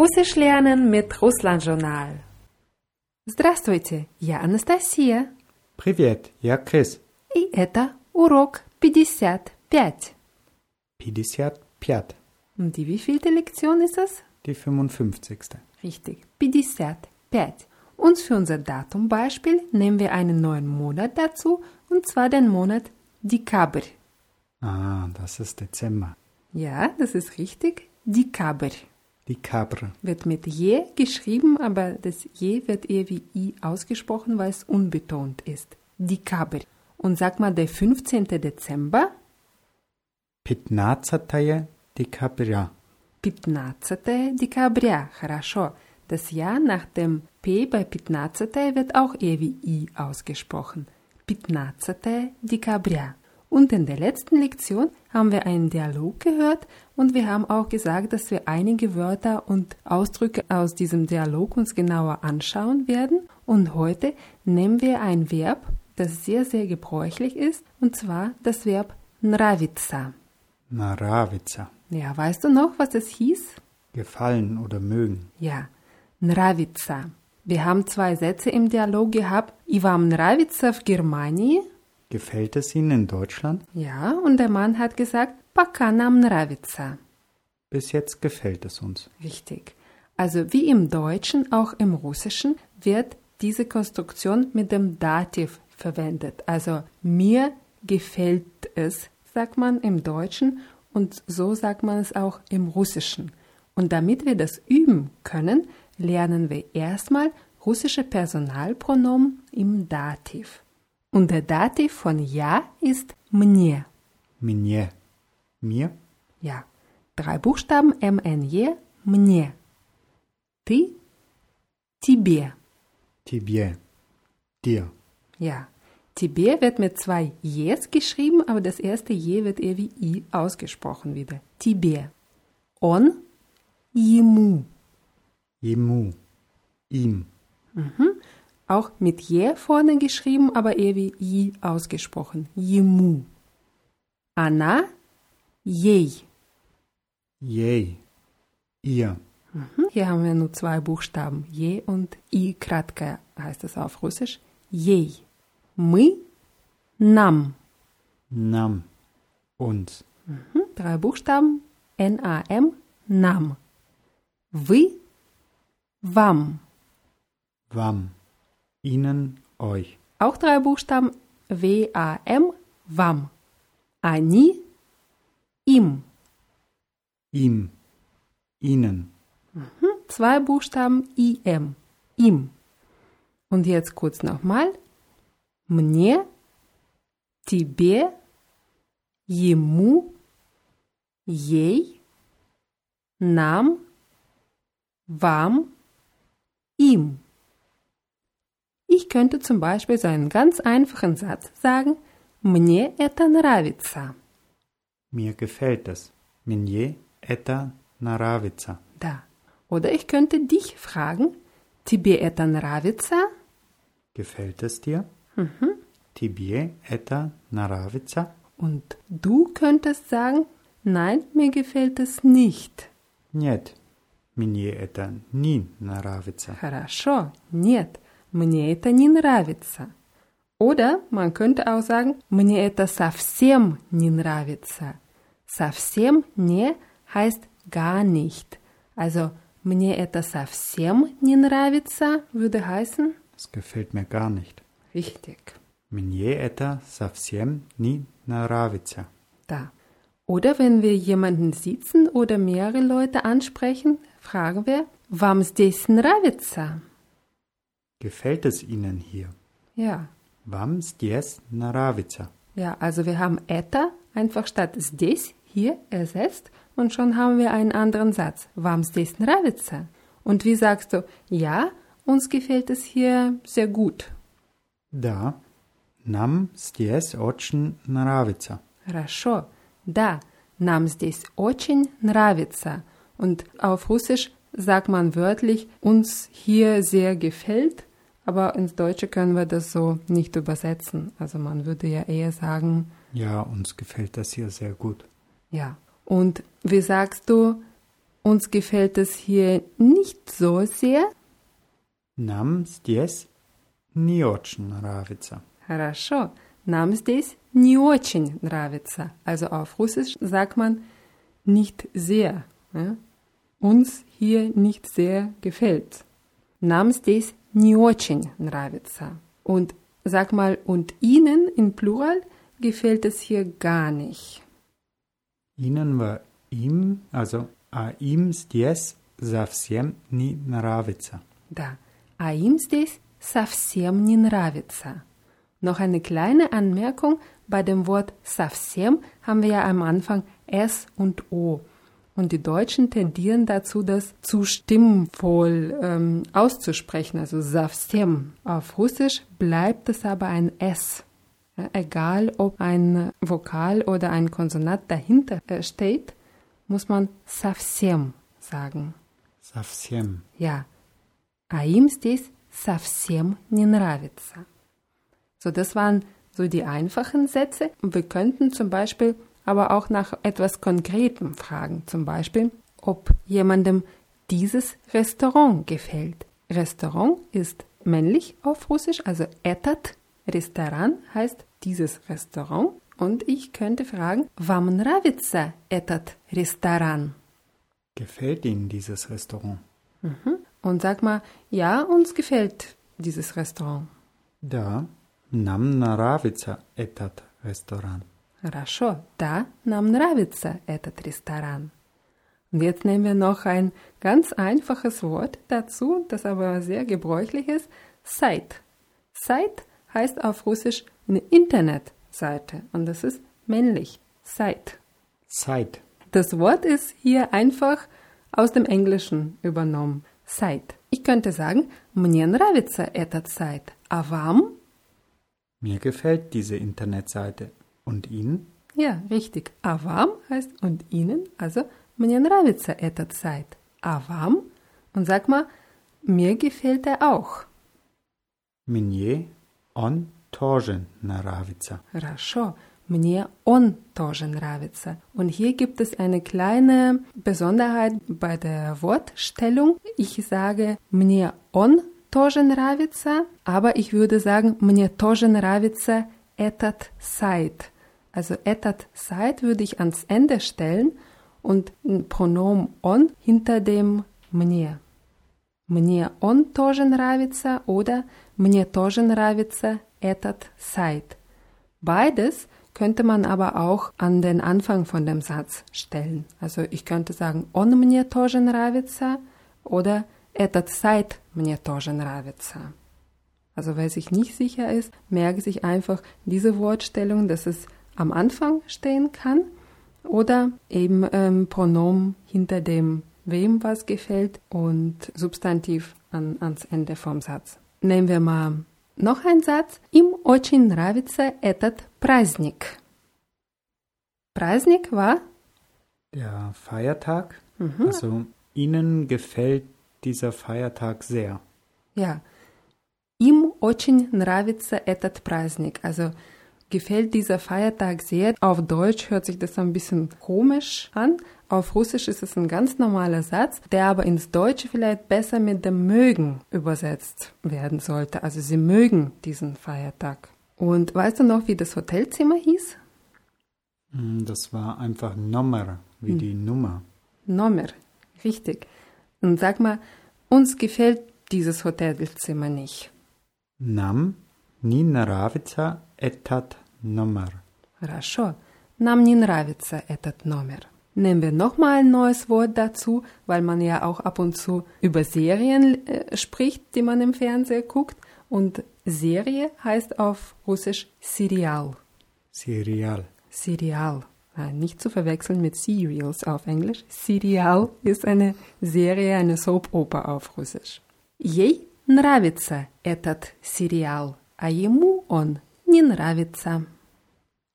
Russisch lernen mit Russland-Journal. Здравствуйте, я Анастасия. Привет, я Крис. И это урок 55. 55. Und die wievielte Lektion ist es? Die 55. Richtig, 55. Und für unser Datumbeispiel nehmen wir einen neuen Monat dazu, und zwar den Monat Dekaber. Ah, das ist Dezember. Ja, das ist richtig. Dekaber. Die Kabre. Wird mit je geschrieben, aber das je wird eher wie i ausgesprochen, weil es unbetont ist. Dekaber. Und sag mal, der 15. Dezember, 15 декабря. 15 декабря. Хорошо. Das Jahr nach dem P bei 15 wird auch eher wie i ausgesprochen. 15 декабря. Und in der letzten Lektion haben wir einen Dialog gehört und wir haben auch gesagt, dass wir einige Wörter und Ausdrücke aus diesem Dialog uns genauer anschauen werden. Und heute nehmen wir ein Verb, das sehr, sehr gebräuchlich ist, und zwar das Verb nravica. Nravica. Ja, weißt du noch, was es hieß? Gefallen oder mögen. Ja, nravica. Wir haben zwei Sätze im Dialog gehabt. Ivam nravica в Germanie. Gefällt es Ihnen in Deutschland? Ja, und der Mann hat gesagt, пока нам нравится. Bis jetzt gefällt es uns. Richtig. Also wie im Deutschen, auch im Russischen wird diese Konstruktion mit dem Dativ verwendet. Also mir gefällt es, sagt man im Deutschen und so sagt man es auch im Russischen. Und damit wir das üben können, lernen wir erstmal russische Personalpronomen im Dativ. Und der Dativ von ja ist мне. Мне. Mir? Ja. Drei Buchstaben MNJ, мне. Ты, тебе. Тебе. Dir. Ja. Тебе wird mit zwei Jes geschrieben, aber das erste Je wird eher wie I ausgesprochen wieder. Тебе. Он, ему. Jemu. Ihm. Auch mit Je vorne geschrieben, aber eher wie I ausgesprochen. Ему. Она, ей. Jej. Ihr. Mhm. Hier haben wir nur zwei Buchstaben. Je und I краткое heißt es auf Russisch. Ей. Мы, нам. Nam. Uns. Mhm. Drei Buchstaben. N-A-M, нам. Вы, вам. Wam. Ihnen. Euch. Auch drei Buchstaben. W-A-M, вам. Они, им. Ihm. Ihnen. Zwei Buchstaben I-M, им. Und jetzt kurz nochmal. Мне, тебе, ему, ей, нам, вам, ihm. Ich könnte zum Beispiel so einen ganz einfachen Satz sagen, Мне это нравится. Mir gefällt es. Мне это нравится. Da. Oder ich könnte dich fragen, Тебе это нравится? Gefällt es dir? Тебе это нравится? Und du könntest sagen, nein, mir gefällt es nicht. Нет. Мне это не нравится. Хорошо, нет, мне это не нравится. Oder man könnte auch sagen, мне это совсем не нравится. Совсем не heißt gar nicht. Also, мне это совсем не нравится würde heißen, Es gefällt mir gar nicht. richtig, Мне это совсем не нравится. da. Oder wenn wir jemanden sitzen oder mehrere Leute ansprechen, fragen wir, вам здесь нравится? Gefällt es Ihnen hier? Ja, Вам здесь нравится? Ja, also wir haben это einfach statt здесь hier ersetzt und schon haben wir einen anderen Satz. Вам здесь нравится? Und wie sagst du, ja, uns gefällt es hier sehr gut. Да. Нам здесь очень нравится. Хорошо. Да, нам здесь очень нравится. Und auf Russisch sagt man wörtlich, uns hier sehr gefällt, aber ins Deutsche können wir das so nicht übersetzen. Also man würde ja eher sagen, Ja, uns gefällt das hier sehr gut. Ja. Und wie sagst du, uns gefällt es hier nicht so sehr. Нам здесь не очень нравится. Хорошо. Нам здесь не очень нравится. Also auf Russisch sagt man nicht sehr. Ja? Uns hier nicht sehr gefällt. Нам здесь не очень нравится. Und sag mal, und Ihnen in Plural gefällt es hier gar nicht. Ihnen war ihm, also а им здесь совсем не нравится. Да, а им здесь совсем не нравится. Noch eine kleine Anmerkung, bei dem Wort совсем haben wir ja am Anfang S und O. Und die Deutschen tendieren dazu, das zu stimmvoll ähm, auszusprechen, also совсем. Auf Russisch bleibt es aber ein S. Ja, egal, ob ein Vokal oder ein Konsonant dahinter äh, steht, muss man совсем sagen. Совсем. Ja. А им здесь совсем не нравится. So, das waren so die einfachen Sätze. Und wir könnten zum Beispiel aber auch nach etwas Konkretem fragen. Zum Beispiel, ob jemandem dieses Restaurant gefällt. Restaurant ist männlich auf Russisch, also etat. Restaurant heißt dieses Restaurant. Und ich könnte fragen, вам нравится этот ресторан? Gefällt Ihnen dieses Restaurant? Mhm. Und sag mal, ja, uns gefällt dieses Restaurant. Да, нам нравится этот ресторан. Хорошо, да, нам нравится этот ресторан. Und jetzt nehmen wir noch ein ganz einfaches Wort dazu, das aber sehr gebräuchlich ist, Site. Site heißt auf Russisch eine Internetseite und das ist männlich, Site. Zeit. Das Wort ist hier einfach aus dem Englischen übernommen, Site. Ich könnte sagen, мне нравится этот сайт, а вам? Mir gefällt diese Internetseite. Und Ihnen? Ja, richtig. А вам heißt und Ihnen, also мне нравится этот сайт. А вам? Und sag mal, mir gefällt er auch. Мне он тоже нравится. Хорошо. Мне он тоже нравится. Und hier gibt es eine kleine Besonderheit bei der Wortstellung. Ich sage мне он тоже нравится, aber ich würde sagen мне тоже нравится этот сайт. Also этот сайт würde ich ans Ende stellen und ein Pronomen on hinter dem мне. Мне он тоже нравится oder мне тоже нравится этот сайт. Beides könnte man aber auch an den Anfang von dem Satz stellen. Also ich könnte sagen, он мне тоже нравится oder этот сайт мне тоже нравится. Also wer sich nicht sicher ist, merke sich einfach diese Wortstellung, dass es am Anfang stehen kann oder eben ähm, Pronomen hinter dem wem was gefällt und Substantiv an, ans Ende vom Satz. Nehmen wir mal noch einen Satz. Им очень нравится этот праздник. Праздник war Der Feiertag. Mhm. Also Ihnen gefällt dieser Feiertag sehr. Ja. Им очень нравится этот праздник. Also gefällt dieser Feiertag sehr. Auf Deutsch hört sich das ein bisschen komisch an. Auf Russisch ist es ein ganz normaler Satz, der aber ins Deutsche vielleicht besser mit dem mögen übersetzt werden sollte. Also sie mögen diesen Feiertag. Und weißt du noch, wie das Hotelzimmer hieß? Hm, das war einfach Nummer, wie hm. die Nummer. Nummer, richtig. Und sag mal, uns gefällt dieses Hotelzimmer nicht. Nam Nina Ravica, etat номер. Хорошо. Нам не нравится этот номер. Nehmen wir nochmal ein neues Wort dazu, weil man ja auch ab und zu über Serien äh, spricht, die man im Fernseher guckt. Und Serie heißt auf Russisch Serial. Serial. Serial. Äh, Nicht zu verwechseln mit Serials auf Englisch. Serial ist eine Serie, eine Soap-Oper auf Russisch. Ей нравится этот сериал, а ему он не нравится.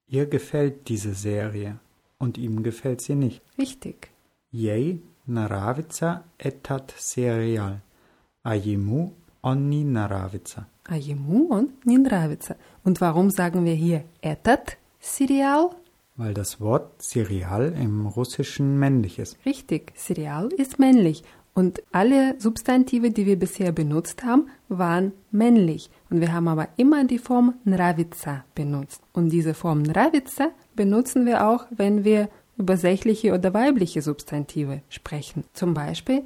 Ihr gefällt diese Serie und ihm gefällt sie nicht. Richtig. Ей нравится этот сериал, а ему он не нравится. А ему он не нравится. Und warum sagen wir hier этот сериал? Weil das Wort Cereal im Russischen männlich ist. Richtig, Cereal ist männlich. Und alle Substantive, die wir bisher benutzt haben, waren männlich. Und wir haben aber immer die Form Nravica benutzt. Und diese Form Nravica benutzen wir auch, wenn wir über sächliche oder weibliche Substantive sprechen. Zum Beispiel,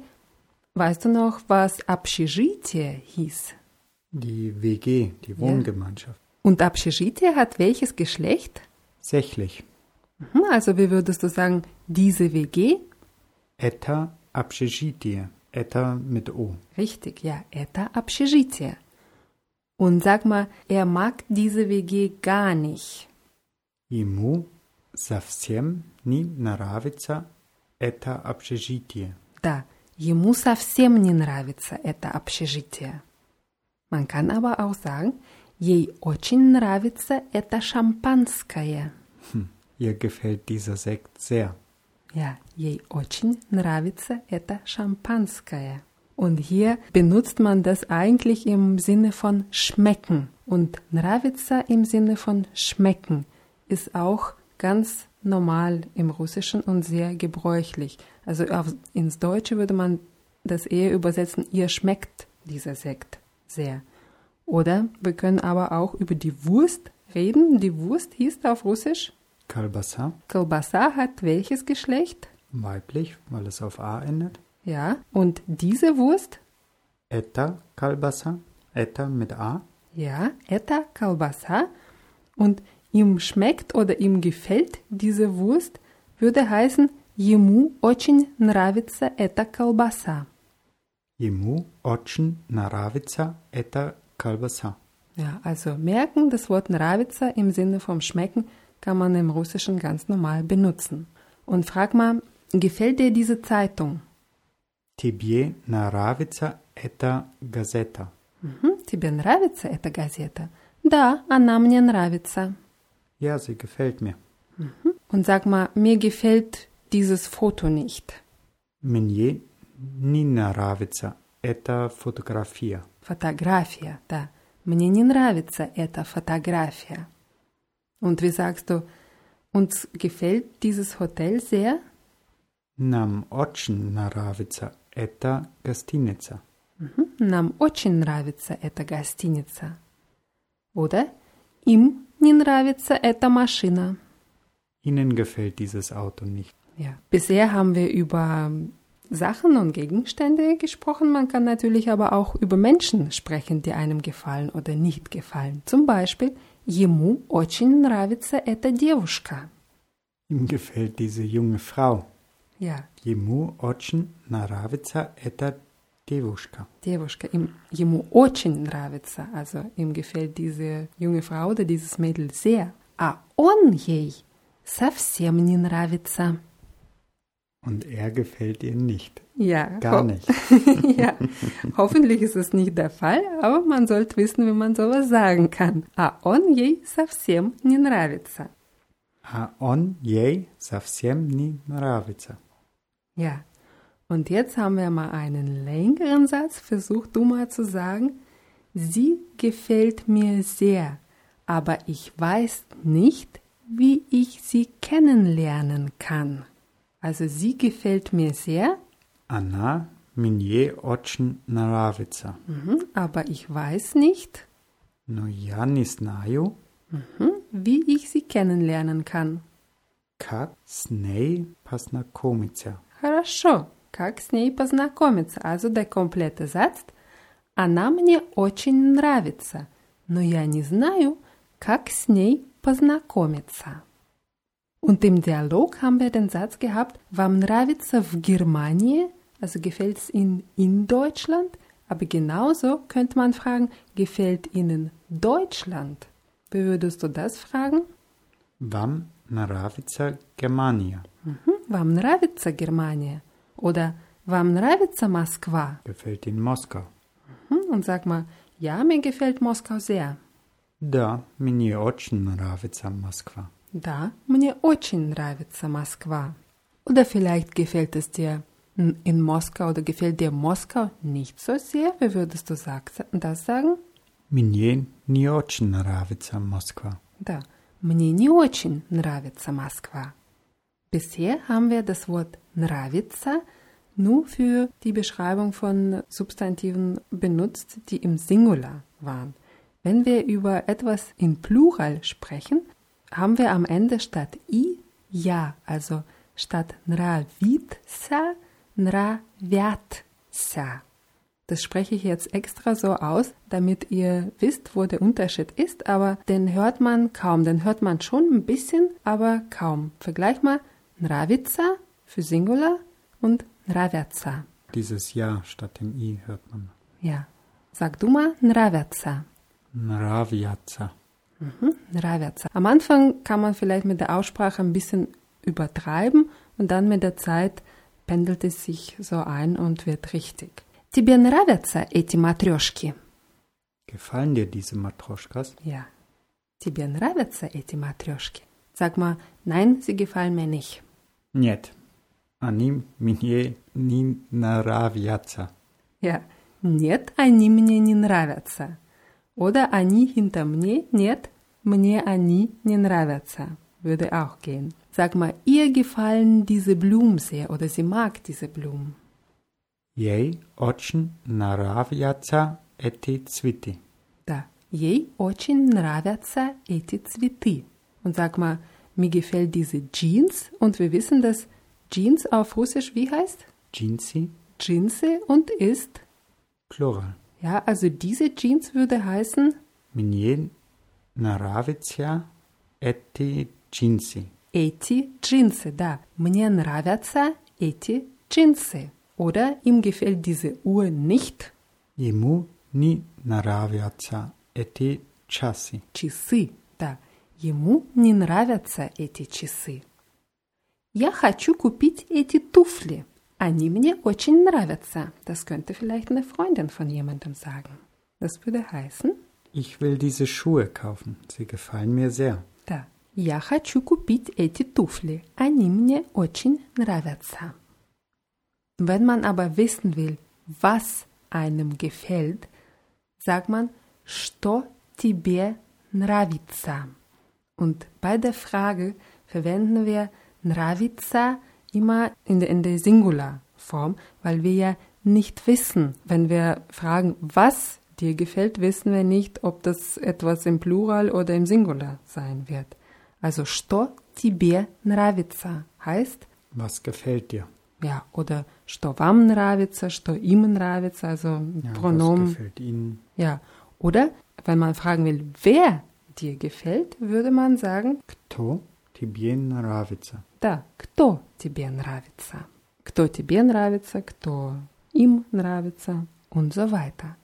weißt du noch, was Abschirite hieß? Die WG, die Wohngemeinschaft. Ja. Und Abschirite hat welches Geschlecht? Sächlich. Mhm, also wie würdest du sagen, diese WG? Eta Abschirite. Eta mit O. Richtig, ja, Eta Abschirite. Und sag mal, er mag diese WG gar nicht. Ему совсем не нравится это общежитие. Да, ему совсем не нравится это общежитие. Man kann aber auch sagen, ей очень нравится это шампанское. Hm, ihr gefällt dieser Sekt sehr. Ja, ей очень нравится это шампанское. Und hier benutzt man das eigentlich im Sinne von schmecken. Und Nravitsa im Sinne von schmecken ist auch ganz normal im Russischen und sehr gebräuchlich. Also auf, ins Deutsche würde man das eher übersetzen, ihr schmeckt dieser Sekt sehr. Oder wir können aber auch über die Wurst reden. Die Wurst hieß auf Russisch Kalbasa. Kalbasa hat welches Geschlecht? Weiblich, weil es auf A endet. Ja. Und diese Wurst? Eta Kalbasa, Eta mit A. Ja, это колбаса. Und ihm schmeckt oder ihm gefällt diese Wurst, würde heißen, ему очень нравится эта колбаса. Ему очень нравится эта колбаса. Ja, also merken, das Wort nравится im Sinne vom Schmecken kann man im Russischen ganz normal benutzen. Und frag mal, gefällt dir diese Zeitung? Тебе нравится эта газета? Mhm. Тебе нравится эта газета? Да, она мне нравится. Ja, sie gefällt mir. Und sag mal, mir gefällt dieses Foto nicht. Мне не нравится эта фотография. Фотография, да. Мне не нравится эта фотография. Und wie sagst du, uns gefällt dieses Hotel sehr? Нам очень нравится эта гостиница. Mhm. Нам очень нравится эта гостиница. Oder им не нравится эта машина. Ihnen gefällt dieses Auto nicht. Ja. Bisher haben wir über ähm, Sachen und Gegenstände gesprochen. Man kann natürlich aber auch über Menschen sprechen, die einem gefallen oder nicht gefallen. Zum Beispiel, ему очень нравится эта девушка. Ihm gefällt diese junge Frau. Ja, Ему очень нравится эта девушка. девушка. Ihm, ему очень нравится. Also ihm gefällt diese junge Frau oder dieses Mädel sehr. А он ей совсем не нравится. Und er gefällt ihr nicht. Ja, Gar ho- nicht. ja, hoffentlich ist es nicht der Fall, aber man sollte wissen, wie man sowas sagen kann. А он ей совсем не нравится. А он ей совсем не нравится. Ja, und jetzt haben wir mal einen längeren Satz. Versuch du mal zu sagen. Sie gefällt mir sehr, aber ich weiß nicht, wie ich sie kennenlernen kann. Also sie gefällt mir sehr, Она мне очень нравится. mhm, aber ich weiß nicht, Но я не знаю, mhm, wie ich sie kennenlernen kann. как с ней познакомиться. Хорошо. Как с ней познакомиться? Also der komplette Satz. Она мне очень нравится, но я не знаю, как с ней познакомиться. Und im Dialog haben wir den Satz gehabt, вам нравится в Германии, also gefällt es Ihnen in Deutschland, aber genauso könnte man fragen, gefällt Ihnen Deutschland? Wie würdest du das fragen? Вам нравится Германия? Mhm. Вам нравится Германия? Oder вам нравится Москва? Gefällt Ihnen Moskau? Hm, Und sag mal, ja, mir gefällt Moskau sehr. Да, мне очень нравится Москва. Да, мне очень нравится Москва. Oder vielleicht gefällt es dir hm, in Moskau oder gefällt dir Moskau nicht so sehr? Wie würdest du sag, das sagen? Мне не очень нравится Москва. Да, Мне не очень nравится Москва. Bisher haben wir das Wort nravitsa nur für die Beschreibung von Substantiven benutzt, die im Singular waren. Wenn wir über etwas in Plural sprechen, haben wir am Ende statt i ja, also statt nravitsa nravyatsa. Das spreche ich jetzt extra so aus, damit ihr wisst, wo der Unterschied ist, aber den hört man kaum, den hört man schon ein bisschen, aber kaum. Vergleich mal nравится für Singular und nравятся. Dieses Ja statt dem I hört man. Ja. Sag du mal nравятся. Nravjatsa. Mhm, nравятся. Am Anfang kann man vielleicht mit der Aussprache ein bisschen übertreiben und dann mit der Zeit pendelt es sich so ein und wird richtig. Тебе нравятся эти матрешки? Gefallen dir diese Matroschkas? Ja. Тебе нравятся эти матрешки? Sag mal, nein, sie gefallen mir nicht. Нет. Они мне не нравятся. Ja. Нет, они мне не нравятся. Oder они hinter мне, нет, мне они не нравятся. Würde auch gehen. Sag mal, ihr gefallen diese Blumen sehr oder sie mag diese Blumen. Ей очень нравятся эти цветы. Да. Ей очень нравятся эти цветы. Und sag mal, mir gefällt diese Jeans und wir wissen, dass Jeans auf Russisch wie heißt? Джинсы. Jeanse und ist. Plural. Ja, also diese Jeans würde heißen Мне нравятся эти джинсы. эти джинсы. Да, мне нравятся эти джинсы. Oder ihm gefällt diese Uhr nicht. Ему не нравятся эти часы. Часы. Да, ему не нравятся эти часы. Я хочу купить эти туфли. Они мне очень нравятся. Das könnte vielleicht eine Freundin von jemandem sagen. Das würde heißen, Ich will diese Schuhe kaufen. Sie gefallen mir sehr. да, я хочу купить эти туфли. Они мне очень нравятся. Wenn man aber wissen will, was einem gefällt, sagt man, что тебе нравится. Und bei der Frage verwenden wir nравится immer in der, in der Singularform, weil wir ja nicht wissen, wenn wir fragen, was dir gefällt, wissen wir nicht, ob das etwas im Plural oder im Singular sein wird. Also, что тебе нравится heißt, Was gefällt dir? ja, oder что вам нравится, что им нравится, also Ja, Pronomen. Was gefällt Ihnen? Ja, oder wenn man fragen will, wer dir gefällt, würde man sagen, Кто тебе нравится? да, кто тебе нравится. Кто тебе нравится, кто ihm нравится und so weiter.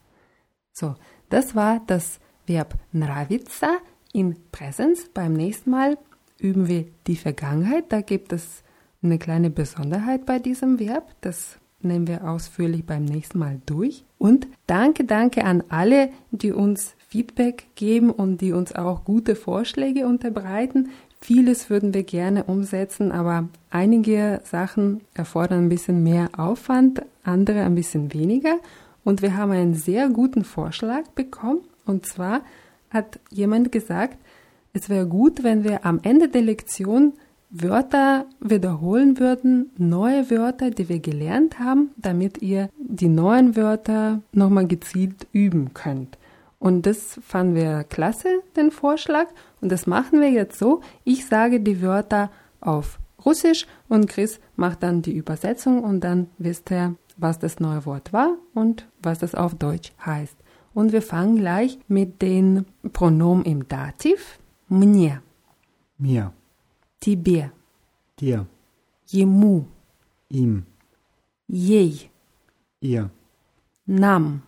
So, das war das Verb nравится in Präsens. Beim nächsten Mal üben wir die Vergangenheit. Da gibt es eine kleine Besonderheit bei diesem Verb. Das nehmen wir ausführlich beim nächsten Mal durch. Und danke, danke an alle, die uns Feedback geben und die uns auch gute Vorschläge unterbreiten. Vieles würden wir gerne umsetzen, aber einige Sachen erfordern ein bisschen mehr Aufwand, andere ein bisschen weniger. Und wir haben einen sehr guten Vorschlag bekommen. Und zwar hat jemand gesagt, es wäre gut, wenn wir am Ende der Lektion Wörter wiederholen würden, neue Wörter, die wir gelernt haben, damit ihr die neuen Wörter nochmal gezielt üben könnt. Und das fanden wir klasse, den Vorschlag. Und das machen wir jetzt so. Ich sage die Wörter auf Russisch und Chris macht dann die Übersetzung und dann wisst ihr, was das neue Wort war und was das auf Deutsch heißt. Und wir fangen gleich mit den Pronomen im Dativ. Мне, Mir, тебе, dir, ему, ihm, ей, ihr, нам,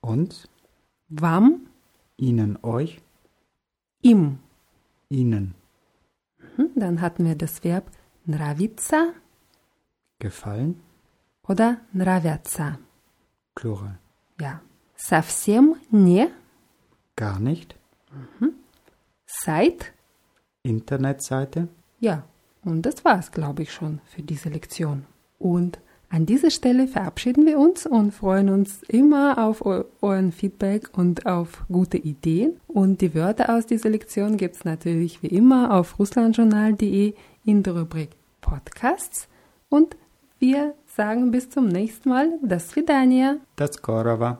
uns, вам, ihnen, euch, им. ihnen. Hm, Dann hatten wir das Verb nравится Gefallen? oder нравятся. Plural. Ja. Совсем не, Gar nicht? seit, Internetseite? ja. Und das war's, glaube ich, schon für diese Lektion. Und an dieser Stelle verabschieden wir uns und freuen uns immer auf euren Feedback und auf gute Ideen. Und die Wörter aus dieser Lektion gibt es natürlich wie immer auf russlandjournal.de in der Rubrik Podcasts. Und wir sagen bis zum nächsten Mal. Das Vidania. Das Korova.